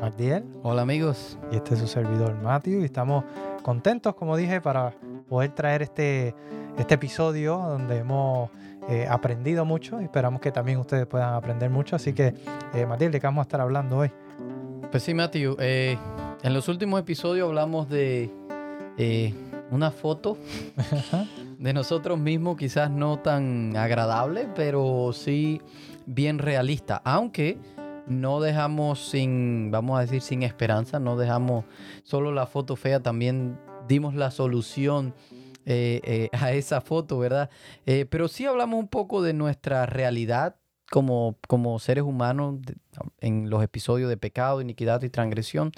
Magdiel. Hola amigos. Y este es su servidor Matthew y estamos contentos, como dije, para poder traer este, este episodio donde hemos eh, aprendido mucho y esperamos que también ustedes puedan aprender mucho. Así que, eh, Magdiel, ¿de qué vamos a estar hablando hoy? Pues sí, Matthew. eh, en los últimos episodios hablamos de eh, una foto de nosotros mismos, quizás no tan agradable, pero sí bien realista. Aunque no dejamos sin, vamos a decir, sin esperanza, no dejamos solo la foto fea, también dimos la solución eh, eh, a esa foto, ¿verdad? Eh, pero sí hablamos un poco de nuestra realidad como, como seres humanos en los episodios de pecado, iniquidad y transgresión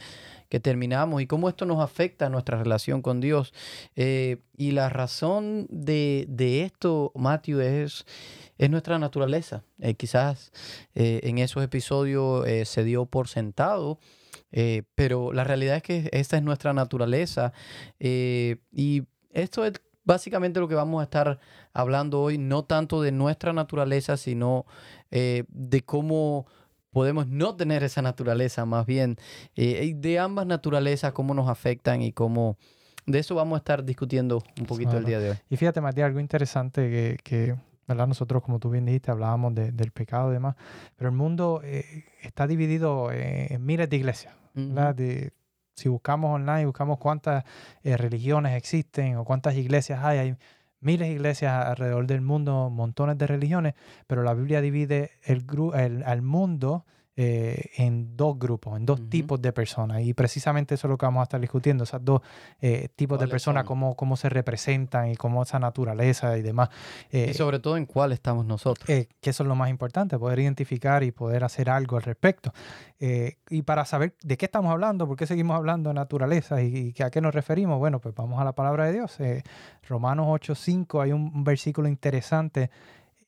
que terminamos y cómo esto nos afecta a nuestra relación con Dios. Y la razón de, de esto, Matthew, es, es nuestra naturaleza. Eh, quizás eh, en esos episodios eh, se dio por sentado, pero la realidad es que esta es nuestra naturaleza. y esto es básicamente lo que vamos a estar hablando hoy, no tanto de nuestra naturaleza, sino de cómo podemos no tener esa naturaleza, más bien de ambas naturalezas, cómo nos afectan y cómo... De eso vamos a estar discutiendo un poquito el día de hoy. Y fíjate, Matías, algo interesante que, que, ¿verdad? nosotros, como tú bien dijiste, hablábamos de- del pecado y demás, pero el mundo eh, está dividido eh, en miles de iglesias. ¿verdad? De- si buscamos online, buscamos cuántas eh, religiones existen o cuántas iglesias hay, hay miles de iglesias alrededor del mundo, montones de religiones, pero la Biblia divide el- al mundo eh, en dos grupos, en dos tipos de personas. Y precisamente eso es lo que vamos a estar discutiendo, esos dos eh, tipos de ¿Cuáles personas, son? cómo, cómo se representan y cómo esa naturaleza y demás. Eh, Y sobre todo en cuál estamos nosotros. que eso es lo más importante, poder identificar y poder hacer algo al respecto. Y para saber de qué estamos hablando, por qué seguimos hablando de naturaleza y, y a qué nos referimos, bueno, pues vamos a la palabra de Dios. Romanos 8.5 hay un, un versículo interesante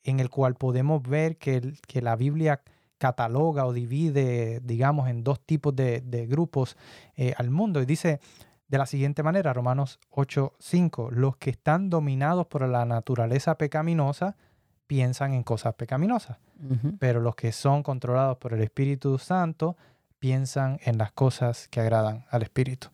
en el cual podemos ver que, el- que la Biblia cataloga o divide, digamos, en dos tipos de, de grupos eh, al mundo. Y dice de la siguiente manera, Romanos 8.5, los que están dominados por la naturaleza pecaminosa, piensan en cosas pecaminosas, pero los que son controlados por el Espíritu Santo piensan en las cosas que agradan al Espíritu.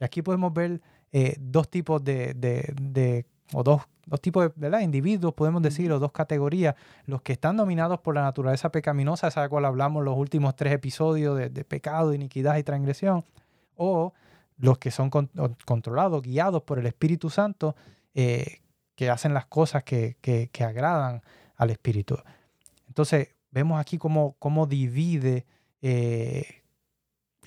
Y aquí podemos ver eh, dos tipos de, de- de- o dos, dos tipos de ¿verdad? individuos, podemos decir, o dos categorías. Los que están dominados por la naturaleza pecaminosa, esa de la cual hablamos los últimos tres episodios de, de pecado, iniquidad y transgresión, o los que son con- controlados, guiados por el Espíritu Santo, eh, que hacen las cosas que, que- que agradan al Espíritu. Entonces, vemos aquí cómo, cómo divide eh,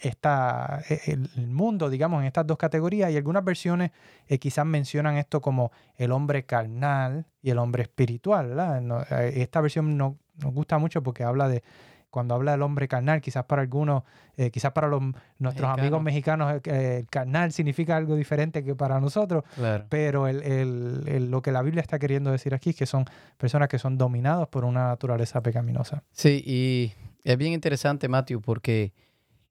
esta, e- el, mundo, digamos, en estas dos categorías. Y algunas versiones eh, quizás mencionan esto como el hombre carnal y el hombre espiritual. ¿verdad? No, eh, esta versión no, nos gusta mucho porque habla de, cuando habla del hombre carnal, quizás para algunos, eh, quizás para los, nuestros amigos mexicanos, eh, el carnal significa algo diferente que para nosotros. Claro. Pero el- el- el- lo que la Biblia está queriendo decir aquí es que son personas que son dominados por una naturaleza pecaminosa. Sí, y es bien interesante, Matthew, porque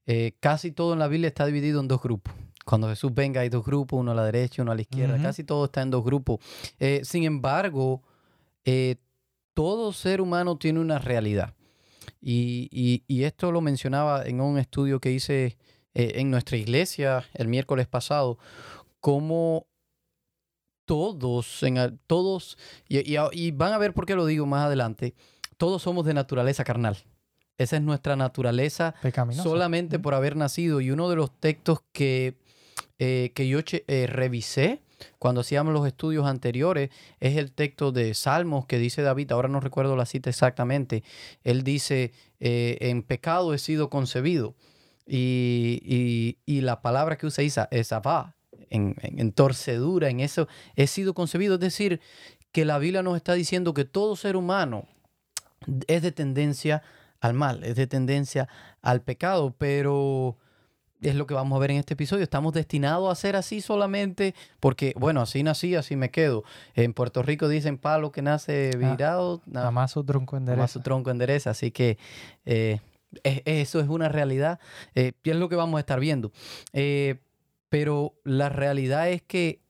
eh, casi todo en la Biblia está dividido en dos grupos. Cuando Jesús venga hay dos grupos, uno a la derecha uno a la izquierda. Casi todo está en dos grupos. Eh, sin embargo, eh, todo ser humano tiene una realidad. Y, y- y esto lo mencionaba en un estudio que hice en nuestra iglesia el miércoles pasado, cómo todos, en, todos y, y van a ver por qué lo digo más adelante, todos somos de naturaleza carnal. Esa es nuestra naturaleza Pecaminosa. solamente por haber nacido. Y uno de los textos que, eh, que yo eh, revisé cuando hacíamos los estudios anteriores es el texto de Salmos que dice David, ahora no recuerdo la cita exactamente, él dice, eh, en pecado he sido concebido. Y, y- y la palabra que usa Isa es abá, en, en- en torcedura, en eso, he sido concebido. Es decir, que la Biblia nos está diciendo que todo ser humano es de tendencia al mal, es de tendencia al pecado, pero es lo que vamos a ver en este episodio. Estamos destinados a ser así solamente porque, bueno, así nací, así me quedo. En Puerto Rico dicen palo que nace Ah, virado, na- Nada más su tronco más endereza. su tronco endereza. Así que eh, es- eso es una realidad eh, y es lo que vamos a estar viendo. Eh, pero la realidad es que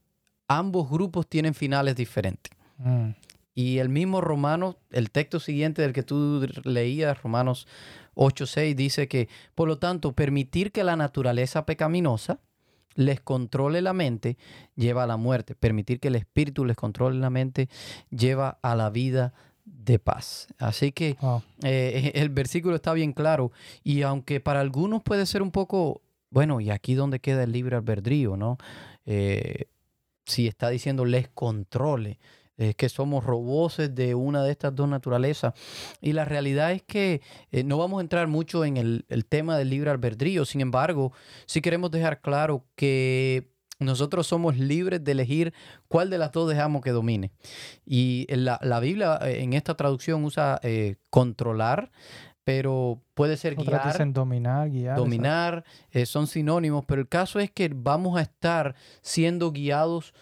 ambos grupos tienen finales diferentes. Mm, Y el mismo Romanos, el texto siguiente del que tú leías, Romanos 8:6, dice que, por lo tanto, permitir que la naturaleza pecaminosa les controle la mente lleva a la muerte. Permitir que el espíritu les controle la mente lleva a la vida de paz. Así que eh, el versículo está bien claro. Y aunque para algunos puede ser un poco, bueno, y aquí donde queda el libre albedrío, ¿no? Eh, si está diciendo les controle, es que somos roboces de una de estas dos naturalezas. Y la realidad es que eh, no vamos a entrar mucho en el, el tema del libre albedrío. Sin embargo, sí queremos dejar claro que nosotros somos libres de elegir cuál de las dos dejamos que domine. Y la, la Biblia eh, en esta traducción usa eh, controlar, pero puede ser Otras guiar, dicen dominar, guiar. dominar, eh, son sinónimos, pero el caso es que vamos a estar siendo guiados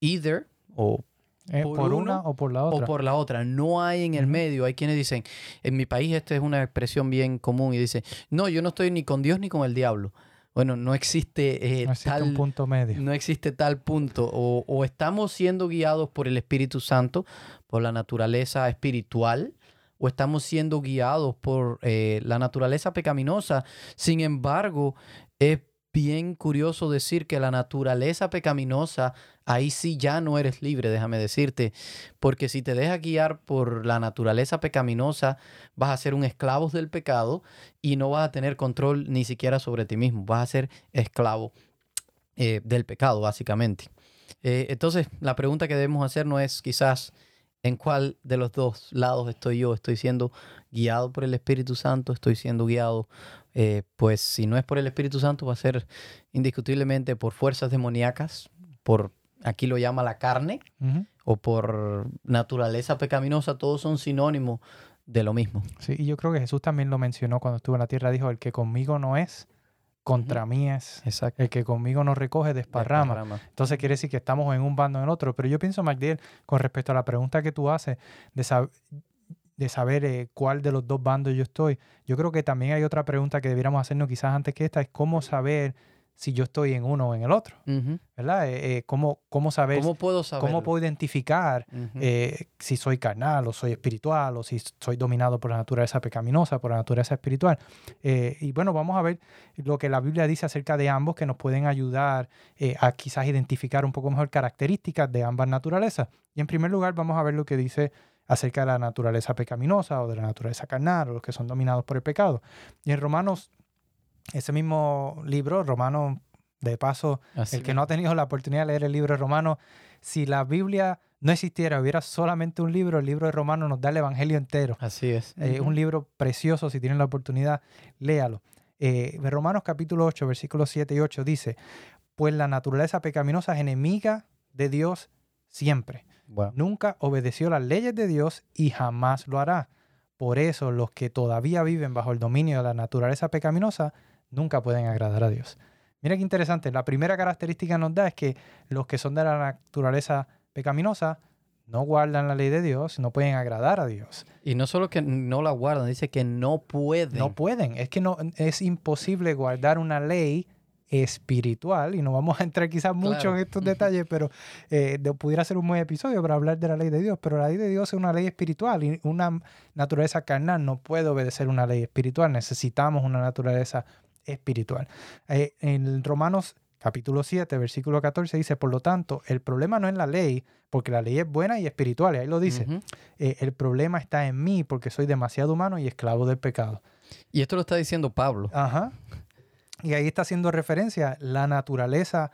either o Eh, por una o por la otra. o por la otra. No hay en el medio. Hay quienes dicen, en mi país esta es una expresión bien común y dice, no, yo no estoy ni con Dios ni con el diablo. Bueno, no existe, eh, no existe tal, un punto medio. no existe tal punto. O, o estamos siendo guiados por el Espíritu Santo, por la naturaleza espiritual, o estamos siendo guiados por eh, la naturaleza pecaminosa. Sin embargo, es bien curioso decir que la naturaleza pecaminosa, ahí sí ya no eres libre, déjame decirte, porque si te dejas guiar por la naturaleza pecaminosa, vas a ser un esclavo del pecado y no vas a tener control ni siquiera sobre ti mismo, vas a ser esclavo eh, del pecado, básicamente. Eh, entonces, la pregunta que debemos hacer no es quizás en cuál de los dos lados estoy yo. Estoy siendo guiado por el Espíritu Santo, estoy siendo guiado, eh, pues si no es por el Espíritu Santo, va a ser indiscutiblemente por fuerzas demoníacas, por, aquí lo llama la carne, o por naturaleza pecaminosa, todos son sinónimos de lo mismo. Sí, y yo creo que Jesús también lo mencionó cuando estuvo en la tierra. Dijo, el que conmigo no es, contra mí es. Exacto. El que conmigo no recoge, desparrama. Entonces quiere decir que estamos en un bando o en otro. Pero yo pienso, Magdiel, con respecto a la pregunta que tú haces de, de saber eh, cuál de los dos bandos yo estoy, yo creo que también hay otra pregunta que debiéramos hacernos quizás antes que esta, es cómo saber si yo estoy en uno o en el otro. ¿verdad? Eh, eh, ¿cómo, ¿Cómo saber, ¿Cómo puedo saber? cómo puedo identificar si soy carnal o soy espiritual o si soy dominado por la naturaleza pecaminosa, por la naturaleza espiritual. Y bueno, vamos a ver lo que la Biblia dice acerca de ambos que nos pueden ayudar a quizás identificar un poco mejor características de ambas naturalezas. Y en primer lugar vamos a ver lo que dice acerca de la naturaleza pecaminosa o de la naturaleza carnal o los que son dominados por el pecado. Y en Romanos, ese mismo libro, Romanos, de paso, Así el que no ha tenido la oportunidad de leer el libro de Romanos, si la Biblia no existiera, hubiera solamente un libro, el libro de Romanos nos da el Evangelio entero. Así es. Eh, Es Ujú. un libro precioso, si tienen la oportunidad, léalo. Eh, Romanos capítulo 8, versículos 7 y 8 dice, pues la naturaleza pecaminosa es enemiga de Dios siempre. Bueno, Nunca obedeció las leyes de Dios y jamás lo hará. Por eso los que todavía viven bajo el dominio de la naturaleza pecaminosa nunca pueden agradar a Dios. Mira qué interesante. La primera característica nos da es que los que son de la naturaleza pecaminosa no guardan la ley de Dios, no pueden agradar a Dios. Y no solo que no la guardan, dice que no pueden. No pueden. Es que no es imposible guardar una ley espiritual y no vamos a entrar quizás mucho Claro. en estos detalles, pero eh, de- pudiera ser un buen episodio para hablar de la ley de Dios, pero la ley de Dios es una ley espiritual y una naturaleza carnal no puede obedecer una ley espiritual, necesitamos una naturaleza espiritual. Eh, en Romanos capítulo 7, versículo 14 dice, por lo tanto, el problema no es la ley, porque la ley es buena y espiritual, y ahí lo dice, eh, el problema está en mí porque soy demasiado humano y esclavo del pecado. Y esto lo está diciendo Pablo. Ajá. Y ahí está haciendo referencia, la naturaleza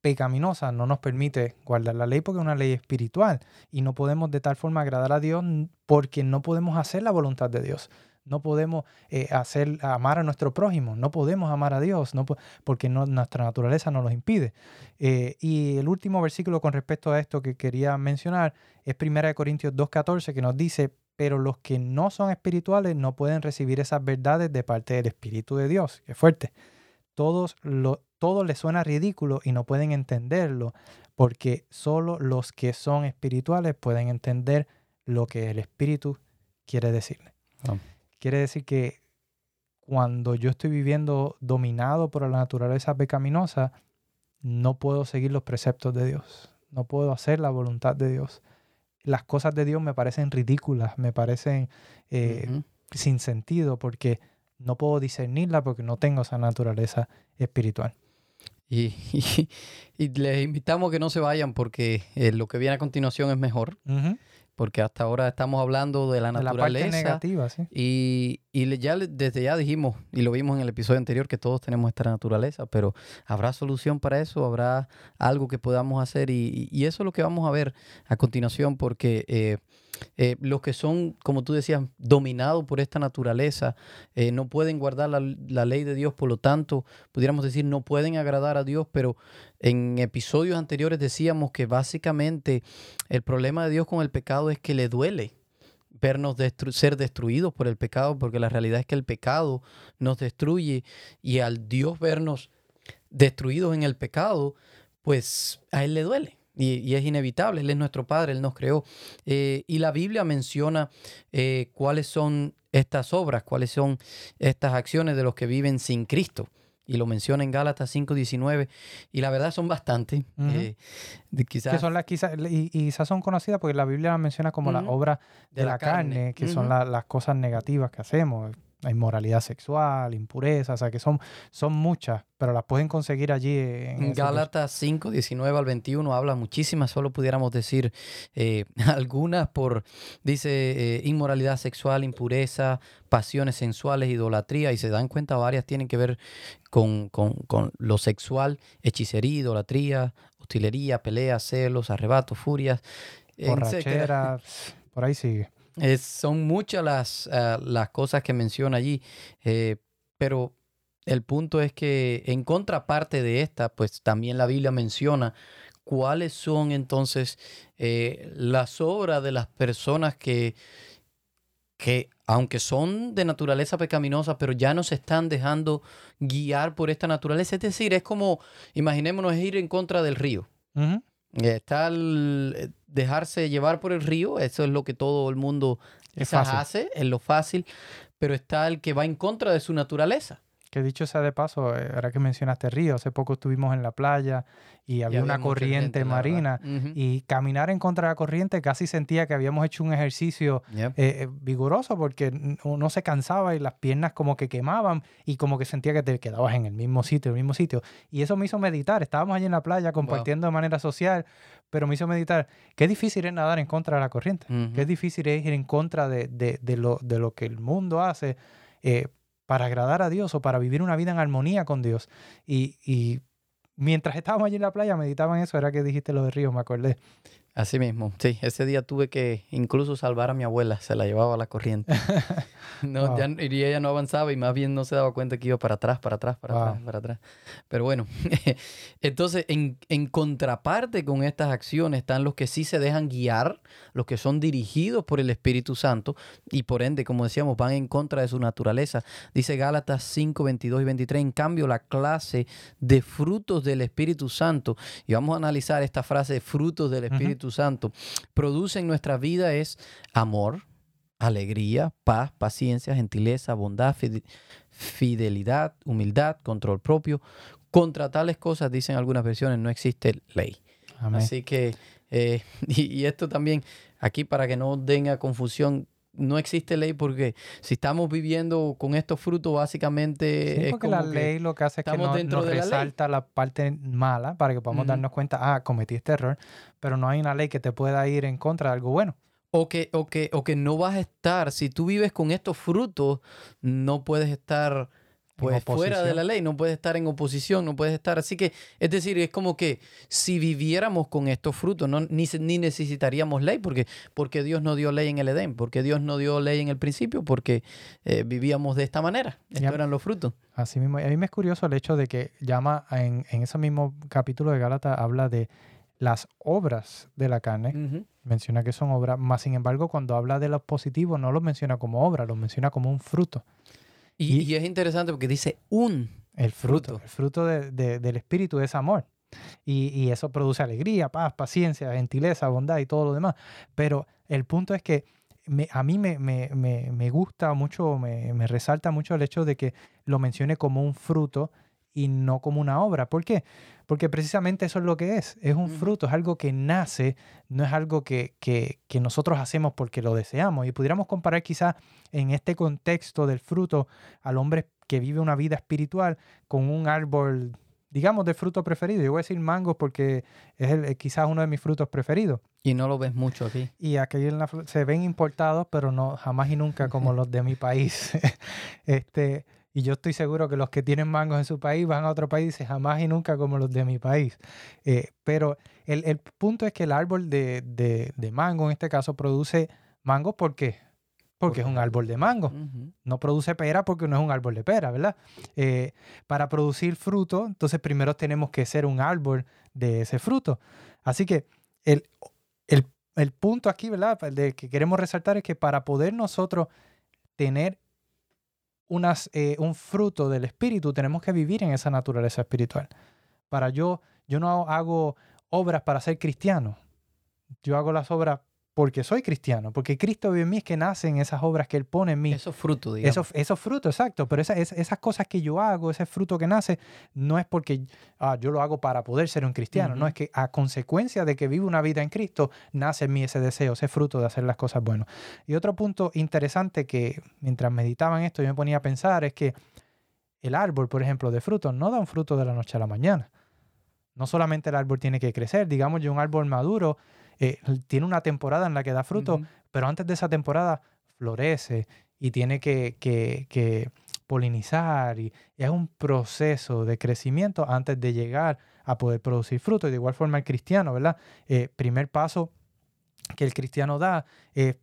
pecaminosa no nos permite guardar la ley porque es una ley espiritual y no podemos de tal forma agradar a Dios porque no podemos hacer la voluntad de Dios. No podemos eh, hacer, amar a nuestro prójimo, no podemos amar a Dios no po- porque nuestra naturaleza nos lo impide. Eh, y el último versículo con respecto a esto que quería mencionar es 1 Corintios 2.14 que nos dice, pero los que no son espirituales no pueden recibir esas verdades de parte del Espíritu de Dios. Qué fuerte. Todos lo, todo les suena ridículo y no pueden entenderlo, porque solo los que son espirituales pueden entender lo que el Espíritu quiere decirle. Ah. Quiere decir que cuando yo estoy viviendo dominado por la naturaleza pecaminosa, no puedo seguir los preceptos de Dios, no puedo hacer la voluntad de Dios. Las cosas de Dios me parecen ridículas, me parecen eh, sin sentido, porque no puedo discernirla porque no tengo esa naturaleza espiritual. Y, y- y les invitamos a que no se vayan porque eh, lo que viene a continuación es mejor. Porque hasta ahora estamos hablando de la De la parte naturaleza. negativa, sí. Y, y ya desde ya dijimos, y lo vimos en el episodio anterior, que todos tenemos esta naturaleza, pero ¿habrá solución para eso? ¿Habrá algo que podamos hacer? Y, y- y eso es lo que vamos a ver a continuación, porque eh, eh, los que son, como tú decías, dominados por esta naturaleza, eh, no pueden guardar la, la ley de Dios, por lo tanto, pudiéramos decir, no pueden agradar a Dios, pero en episodios anteriores decíamos que básicamente el problema de Dios con el pecado es que le duele vernos ser destruidos por el pecado, porque la realidad es que el pecado nos destruye y al Dios vernos destruidos en el pecado, pues a Él le duele. Y, y es inevitable, Él es nuestro Padre, Él nos creó. Eh, y la Biblia menciona eh, cuáles son estas obras, cuáles son estas acciones de los que viven sin Cristo. Y lo menciona en Gálatas 5.19. Y la verdad son bastantes. Eh, de quizás Que son las quizás, y, y quizás son conocidas porque la Biblia las menciona como las Ujú. obras de, la, carne, que son la- las cosas negativas que hacemos. Inmoralidad sexual, impureza, o sea que son, son muchas, pero las pueden conseguir allí en Gálatas 5, 19 al 21 habla muchísimas, solo pudiéramos decir eh, algunas por, dice, eh, inmoralidad sexual, impureza, pasiones sensuales, idolatría, y se dan cuenta varias tienen que ver con, con- con lo sexual, hechicería, idolatría, hostilería, peleas, celos, arrebatos, furias, etcétera. borrachera, por ahí sigue. Es- son muchas las, ah, las cosas que menciona allí, eh, pero el punto es que en contraparte de esta, pues también la Biblia menciona cuáles son entonces eh, las obras de las personas que, que, aunque son de naturaleza pecaminosa, pero ya no se están dejando guiar por esta naturaleza. Es decir, es como, imaginémonos ir en contra del río. Está el eh, dejarse llevar por el río, eso es lo que todo el mundo Es hace, es lo fácil, pero está el que va en contra de su naturaleza. Que dicho sea de paso, eh, ahora que mencionaste río, hace poco estuvimos en la playa y había una corriente marina y caminar en contra de la corriente casi sentía que habíamos hecho un ejercicio Yep. eh, eh, vigoroso porque uno se cansaba y las piernas como que quemaban y como que sentía que te quedabas en el mismo sitio, el mismo sitio. Y eso me hizo meditar. Estábamos allí en la playa compartiendo de manera social, pero me hizo meditar. Qué difícil es nadar en contra de la corriente. Qué difícil es ir en contra de, de- de lo, de lo que el mundo hace eh, para agradar a Dios o para vivir una vida en armonía con Dios. Y, y mientras estábamos allí en la playa, meditaban eso, era que dijiste lo de río, me acordé. Así mismo, sí. Ese día tuve que incluso salvar a mi abuela, se la llevaba a la corriente. No, Wow. ya, y ella no avanzaba y más bien no se daba cuenta que iba para atrás, para atrás, para atrás, para atrás. Pero bueno, entonces en, en contraparte con estas acciones están los que sí se dejan guiar, los que son dirigidos por el Espíritu Santo y por ende, como decíamos, van en contra de su naturaleza. Dice Gálatas 5, 22 y 23, en cambio la clase de frutos del Espíritu Santo, y vamos a analizar esta frase, frutos del Ujú. Espíritu Santo, produce en nuestra vida es amor, alegría, paz, paciencia, gentileza, bondad, fide- fidelidad, humildad, control propio. Contra tales cosas, dicen algunas versiones, no existe ley. Amén. Así que, eh, y, y esto también, aquí para que no tenga confusión, no existe ley porque si estamos viviendo con estos frutos, básicamente Sí, es porque como la que- ley lo que hace es que nos, dentro nos de la ley. resalta la, parte mala para que podamos darnos cuenta, ah, cometí este error, pero no hay una ley que te pueda ir en contra de algo bueno. O que, o, que, o que no vas a estar, si tú vives con estos frutos, no puedes estar pues fuera de la ley, no puedes estar en oposición, no puedes estar. Así que, es decir, es como que si viviéramos con estos frutos, no, ni, ni necesitaríamos ley, porque, porque Dios no dio ley en el Edén, porque Dios no dio ley en el principio, porque eh, vivíamos de esta manera. Estos Ya. eran los frutos. Así mismo, y a mí me es curioso el hecho de que llama en, en ese mismo capítulo de Gálatas, habla de las obras de la carne, menciona que son obras, más sin embargo, cuando habla de los positivos, no los menciona como obra, los menciona como un fruto. Y, Y- y es interesante porque dice un El fruto. Fruto. El fruto de- de- del Espíritu es amor. Y, y eso produce alegría, paz, paciencia, gentileza, bondad y todo lo demás. Pero el punto es que me- a mí me, me- me- me gusta mucho, me, me resalta mucho el hecho de que lo mencione como un fruto y no como una obra. ¿Por qué? Porque precisamente eso es lo que es. Es un fruto, es algo que nace, no es algo que, que- que nosotros hacemos porque lo deseamos. Y pudiéramos comparar quizás en este contexto del fruto al hombre que vive una vida espiritual con un árbol, digamos, de fruto preferido. Yo voy a decir mangos porque es el- eh, quizás uno de mis frutos preferidos. Y no lo ves mucho aquí. Y aquí en la se ven importados, pero no jamás y nunca como los de mi país. este, y yo estoy seguro que los que tienen mangos en su país van a otro país y dicen jamás y nunca como los de mi país. Eh, pero el, el punto es que el árbol de, de- de mango, en este caso, produce mango ¿por qué? Porque es un árbol de mango. No produce pera porque no es un árbol de pera, ¿verdad? Eh, para producir fruto, entonces primero tenemos que ser un árbol de ese fruto. Así que el, el- el punto aquí, ¿verdad? De que queremos resaltar es que para poder nosotros tener unas, eh, un fruto del espíritu, tenemos que vivir en esa naturaleza espiritual. Para yo, yo no hago obras para ser cristiano. Yo hago las obras porque soy cristiano, porque Cristo vive en mí, es que nacen esas obras que Él pone en mí. Eso es fruto, digamos. Esos, esos frutos, exacto. Pero esa- es- esas cosas que yo hago, ese fruto que nace, no es porque ah, yo lo hago para poder ser un cristiano. No Ujú. es que a consecuencia de que vivo una vida en Cristo, nace en mí ese deseo, ese fruto de hacer las cosas buenas. Y otro punto interesante que mientras meditaba en esto yo me ponía a pensar es que el árbol, por ejemplo, de frutos, no da un fruto de la noche a la mañana. No solamente el árbol tiene que crecer, digamos, yo un árbol maduro eh, tiene una temporada en la que da fruto, pero antes de esa temporada florece y tiene que, que- que polinizar y es un proceso de crecimiento antes de llegar a poder producir fruto. Y de igual forma el cristiano, ¿verdad? Eh, primer paso que el cristiano da es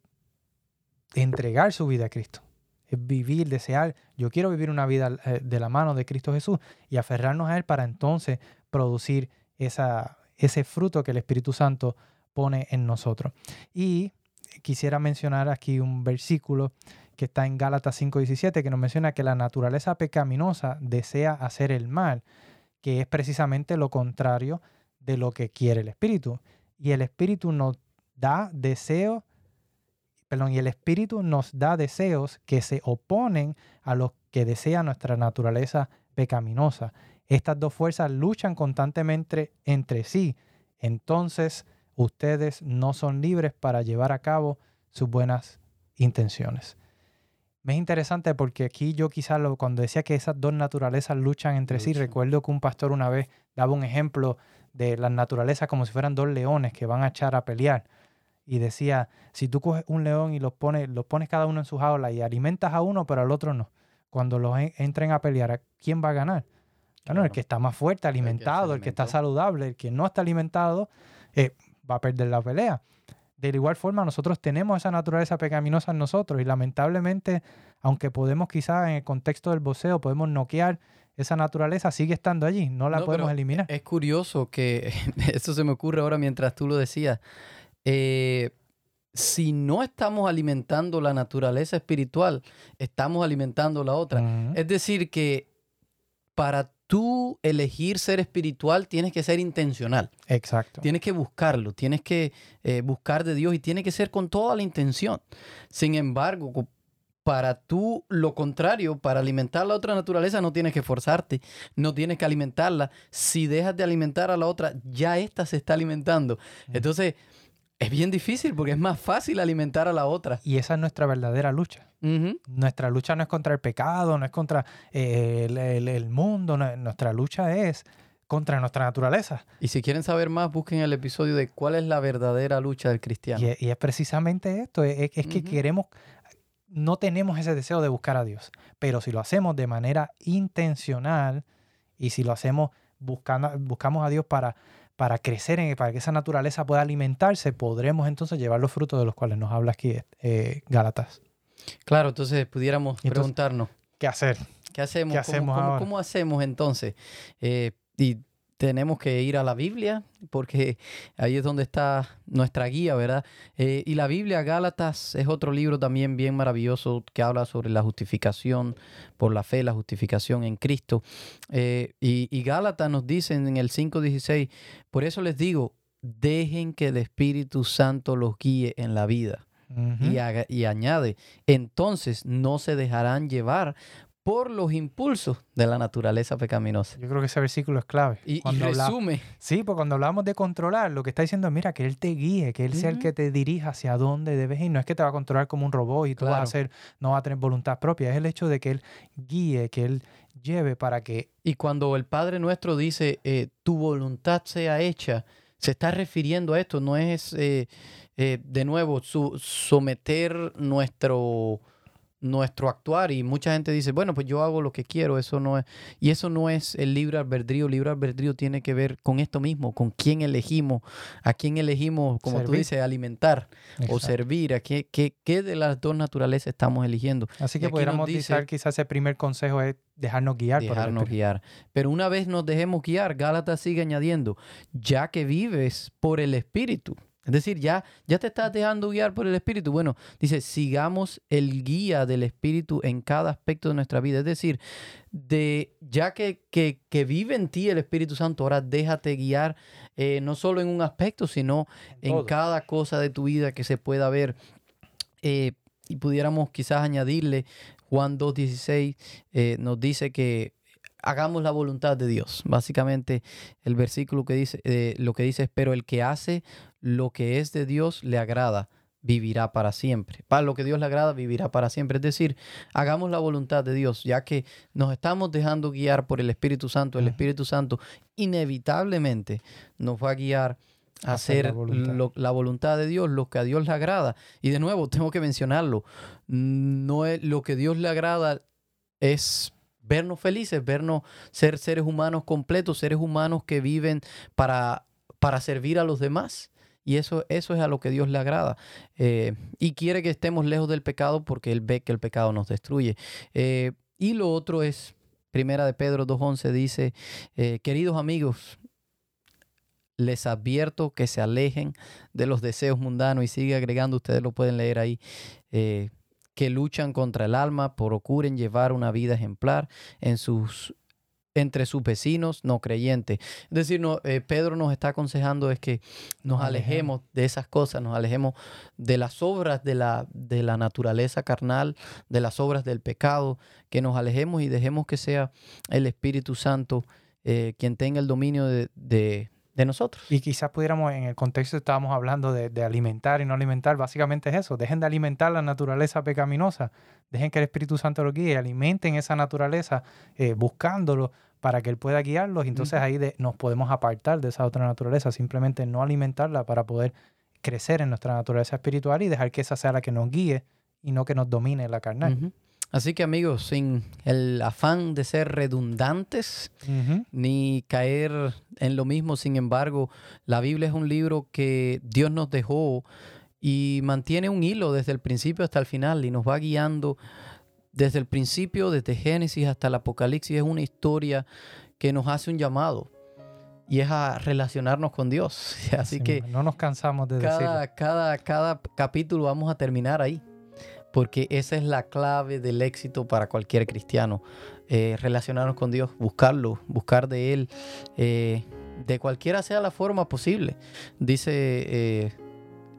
entregar su vida a Cristo. Es vivir, desear, yo quiero vivir una vida eh, de la mano de Cristo Jesús y aferrarnos a Él para entonces producir esa, ese fruto que el Espíritu Santo pone en nosotros. Y quisiera mencionar aquí un versículo que está en Gálatas 5:17 que nos menciona que la naturaleza pecaminosa desea hacer el mal, que es precisamente lo contrario de lo que quiere el Espíritu. Y el Espíritu nos da deseos, perdón, y el Espíritu nos da deseos que se oponen a los que desea nuestra naturaleza pecaminosa. Estas dos fuerzas luchan constantemente entre sí. Entonces, ustedes no son libres para llevar a cabo sus buenas intenciones. Me es interesante porque aquí yo quizás lo, cuando decía que esas dos naturalezas luchan entre sí, recuerdo que un pastor una vez daba un ejemplo de las naturalezas como si fueran dos leones que van a echar a pelear. Y decía, si tú coges un león y los pones, los pones cada uno en su jaula y alimentas a uno, pero al otro no. Cuando los en- entren a pelear, ¿a ¿quién va a ganar? Bueno, el Claro. que está más fuerte, alimentado, el que está saludable, el que no está alimentado, eh, va a perder la pelea. De igual forma, nosotros tenemos esa naturaleza pecaminosa en nosotros y lamentablemente, aunque podemos quizás en el contexto del boxeo, podemos noquear, esa naturaleza sigue estando allí, no la No, podemos eliminar. Es curioso que eso se me ocurre ahora mientras tú lo decías. Eh, si no estamos alimentando la naturaleza espiritual, estamos alimentando la otra. Es decir, que para tú elegir ser espiritual tienes que ser intencional. Exacto. Tienes que buscarlo, tienes que eh, buscar de Dios y tiene que ser con toda la intención. Sin embargo, para tú lo contrario, para alimentar la otra naturaleza no tienes que forzarte, no tienes que alimentarla. Si dejas de alimentar a la otra, ya ésta se está alimentando. Entonces, es bien difícil porque es más fácil alimentar a la otra. Y esa es nuestra verdadera lucha. Nuestra lucha no es contra el pecado, no es contra eh, el, el- el mundo, no- nuestra lucha es contra nuestra naturaleza. Y si quieren saber más, busquen el episodio de cuál es la verdadera lucha del cristiano. Y, es- y es precisamente esto, es, es que queremos, no tenemos ese deseo de buscar a Dios, pero si lo hacemos de manera intencional y si lo hacemos buscando, buscamos a Dios para, para crecer, en, para que esa naturaleza pueda alimentarse, podremos entonces llevar los frutos de los cuales nos habla aquí eh, Gálatas. Claro, entonces pudiéramos Entonces- preguntarnos. ¿Qué hacer? ¿Qué hacemos? ¿Qué ¿Cómo- hacemos cómo, ahora? cómo hacemos entonces? Eh, y tenemos que ir a la Biblia, porque ahí es donde está nuestra guía, ¿verdad? Eh, y la Biblia, Gálatas, es otro libro también bien maravilloso que habla sobre la justificación por la fe, la justificación en Cristo. Eh, y, y Gálatas nos dice en el 5.16, por eso les digo, dejen que el Espíritu Santo los guíe en la vida. y, y añade, entonces no se dejarán llevar por los impulsos de la naturaleza pecaminosa. Yo creo que ese versículo es clave. Y, resume. sí, porque cuando hablamos de controlar, lo que está diciendo es, mira, que Él te guíe, que Él sea el que te dirija hacia dónde debes ir. No es que te va a controlar como un robot y tú vas a hacer, no va a tener voluntad propia. Es el hecho de que Él guíe, que Él lleve para que... Y cuando el Padre nuestro dice, eh, tu voluntad sea hecha, se está refiriendo a esto, no es, eh, eh, de nuevo, su, someter nuestro nuestro actuar y mucha gente dice, bueno, pues yo hago lo que quiero, eso no es, y eso no es el libre albedrío, el libre albedrío tiene que ver con esto mismo, con quién elegimos, a quién elegimos, como tú dices, alimentar o servir, a qué, qué, de las dos naturalezas estamos eligiendo. Así que podríamos decir quizás el primer consejo es dejarnos guiar. Dejarnos guiar. Pero una vez nos dejemos guiar, Gálatas sigue añadiendo, ya que vives por el Espíritu. Es decir, ya, ya te estás dejando guiar por el Espíritu. Bueno, dice, sigamos el guía del Espíritu en cada aspecto de nuestra vida. Es decir, de ya que, que, vive en ti el Espíritu Santo, ahora déjate guiar eh, no solo en un aspecto, sino en, cada cosa de tu vida que se pueda ver. Eh, y pudiéramos quizás añadirle, Juan 2.16 eh, nos dice que hagamos la voluntad de Dios. Básicamente el versículo que dice, eh, lo que dice es, pero el que hace lo que es de Dios le agrada, vivirá para siempre. Para lo que Dios le agrada, vivirá para siempre. Es decir, hagamos la voluntad de Dios, ya que nos estamos dejando guiar por el Espíritu Santo. El Espíritu Santo inevitablemente nos va a guiar a hacer la voluntad. la voluntad. de Dios, lo que a Dios le agrada. Y de nuevo, tengo que mencionarlo, no es lo que Dios le agrada es vernos felices, vernos ser seres humanos completos, seres humanos que viven para, para servir a los demás. Y eso, eso es a lo que Dios le agrada. Eh, y quiere que estemos lejos del pecado porque Él ve que el pecado nos destruye. Eh, y lo otro es, Primera de Pedro 2.11 dice, eh, queridos amigos, les advierto que se alejen de los deseos mundanos y sigue agregando, ustedes lo pueden leer ahí que luchan contra el alma procuren llevar una vida ejemplar en sus entre sus vecinos no creyentes. Es decir, no, eh, Pedro nos está aconsejando es que nos alejemos de esas cosas, nos alejemos de las obras de la, de la naturaleza carnal, de las obras del pecado, que nos alejemos y dejemos que sea el Espíritu Santo eh, quien tenga el dominio de, de nosotros. Y quizás pudiéramos, en el contexto estábamos hablando de, alimentar y no alimentar, básicamente es eso, dejen de alimentar la naturaleza pecaminosa, dejen que el Espíritu Santo lo guíe, alimenten esa naturaleza eh, buscándolo para que Él pueda guiarlos, entonces ahí nos podemos apartar de esa otra naturaleza, simplemente no alimentarla para poder crecer en nuestra naturaleza espiritual y dejar que esa sea la que nos guíe y no que nos domine la carnal. Así que amigos, sin el afán de ser redundantes ni caer en lo mismo, sin embargo, la Biblia es un libro que Dios nos dejó y mantiene un hilo desde el principio hasta el final y nos va guiando desde el principio, desde Génesis hasta el Apocalipsis. Es una historia que nos hace un llamado y es a relacionarnos con Dios. Así que no nos cansamos de cada, Cada, cada capítulo vamos a terminar ahí porque esa es la clave del éxito para cualquier cristiano. Eh, relacionarnos con Dios, buscarlo, buscar de Él, eh, de cualquiera sea la forma posible. Dice eh,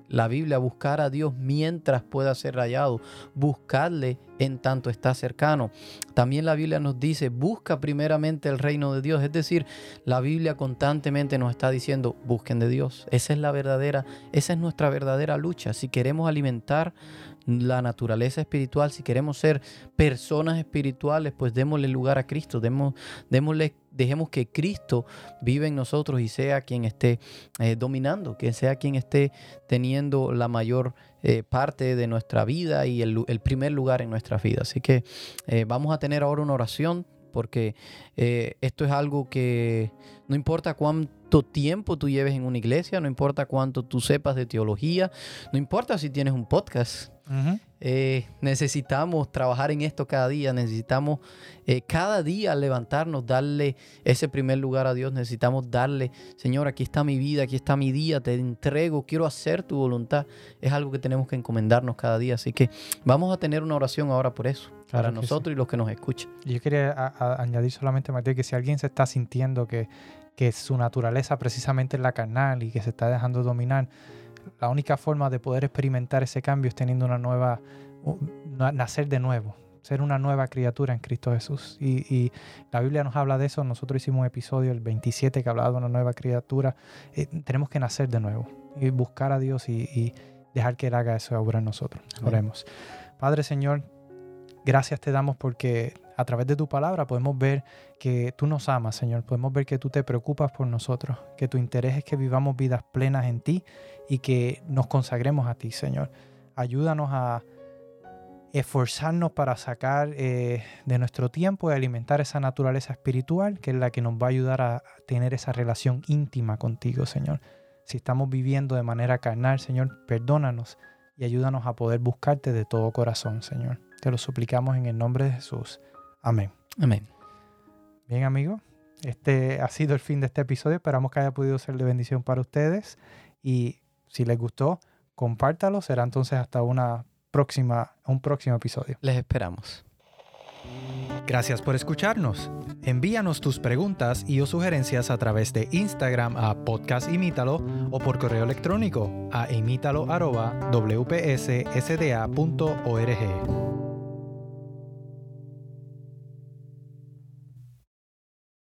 la Biblia, buscar a Dios mientras pueda ser hallado, buscarle en tanto está cercano. También la Biblia nos dice, busca primeramente el reino de Dios. Es decir, la Biblia constantemente nos está diciendo, busquen de Dios. Esa es la verdadera, esa es nuestra verdadera lucha. Si queremos alimentar la naturaleza espiritual, si queremos ser personas espirituales, pues démosle lugar a Cristo, démosle, dejemos que Cristo viva en nosotros y sea quien esté eh, dominando, que sea quien esté teniendo la mayor eh, parte de nuestra vida y el, primer lugar en nuestra vida. Así que eh, vamos a tener ahora una oración porque esto es algo que No importa cuánto tiempo tú lleves en una iglesia, no importa cuánto tú sepas de teología, no importa si tienes un podcast. Eh, necesitamos trabajar en esto cada día, necesitamos eh, cada día levantarnos, darle ese primer lugar a Dios, necesitamos darle, Señor, aquí está mi vida, aquí está mi día, te entrego, quiero hacer tu voluntad. Es algo que tenemos que encomendarnos cada día, así que vamos a tener una oración ahora por eso, para sí. nosotros y los que nos escuchan. Yo quería a- a- añadir solamente, Mateo, que si alguien se está sintiendo que, que su naturaleza precisamente es la carnal y que se está dejando dominar, la única forma de poder experimentar ese cambio es teniendo una nueva, nacer de nuevo, ser una nueva criatura en Cristo Jesús. Y, y la Biblia nos habla de eso. Nosotros hicimos un episodio, el 27, que hablaba de una nueva criatura. Eh, tenemos que nacer de nuevo y buscar a Dios y, y dejar que Él haga esa obra en nosotros. Amén. Oremos. Padre Señor, gracias te damos porque a través de tu palabra podemos ver que tú nos amas, Señor. Podemos ver que tú te preocupas por nosotros, que tu interés es que vivamos vidas plenas en ti y que nos consagremos a ti, Señor. Ayúdanos a esforzarnos para sacar eh, de nuestro tiempo y alimentar esa naturaleza espiritual que es la que nos va a ayudar a tener esa relación íntima contigo, Señor. Si estamos viviendo de manera carnal, Señor, perdónanos y ayúdanos a poder buscarte de todo corazón, Señor. Te lo suplicamos en el nombre de Jesús. Amén. Amén. Bien, amigos, este ha sido el fin de este episodio. Esperamos que haya podido ser de bendición para ustedes. Y si les gustó, compártalo. Será entonces hasta una próxima, un próximo episodio. Les esperamos. Gracias por escucharnos. Envíanos tus preguntas y o sugerencias a través de Instagram a Podcast Imítalo o por correo electrónico a imítalo.wpssda.org.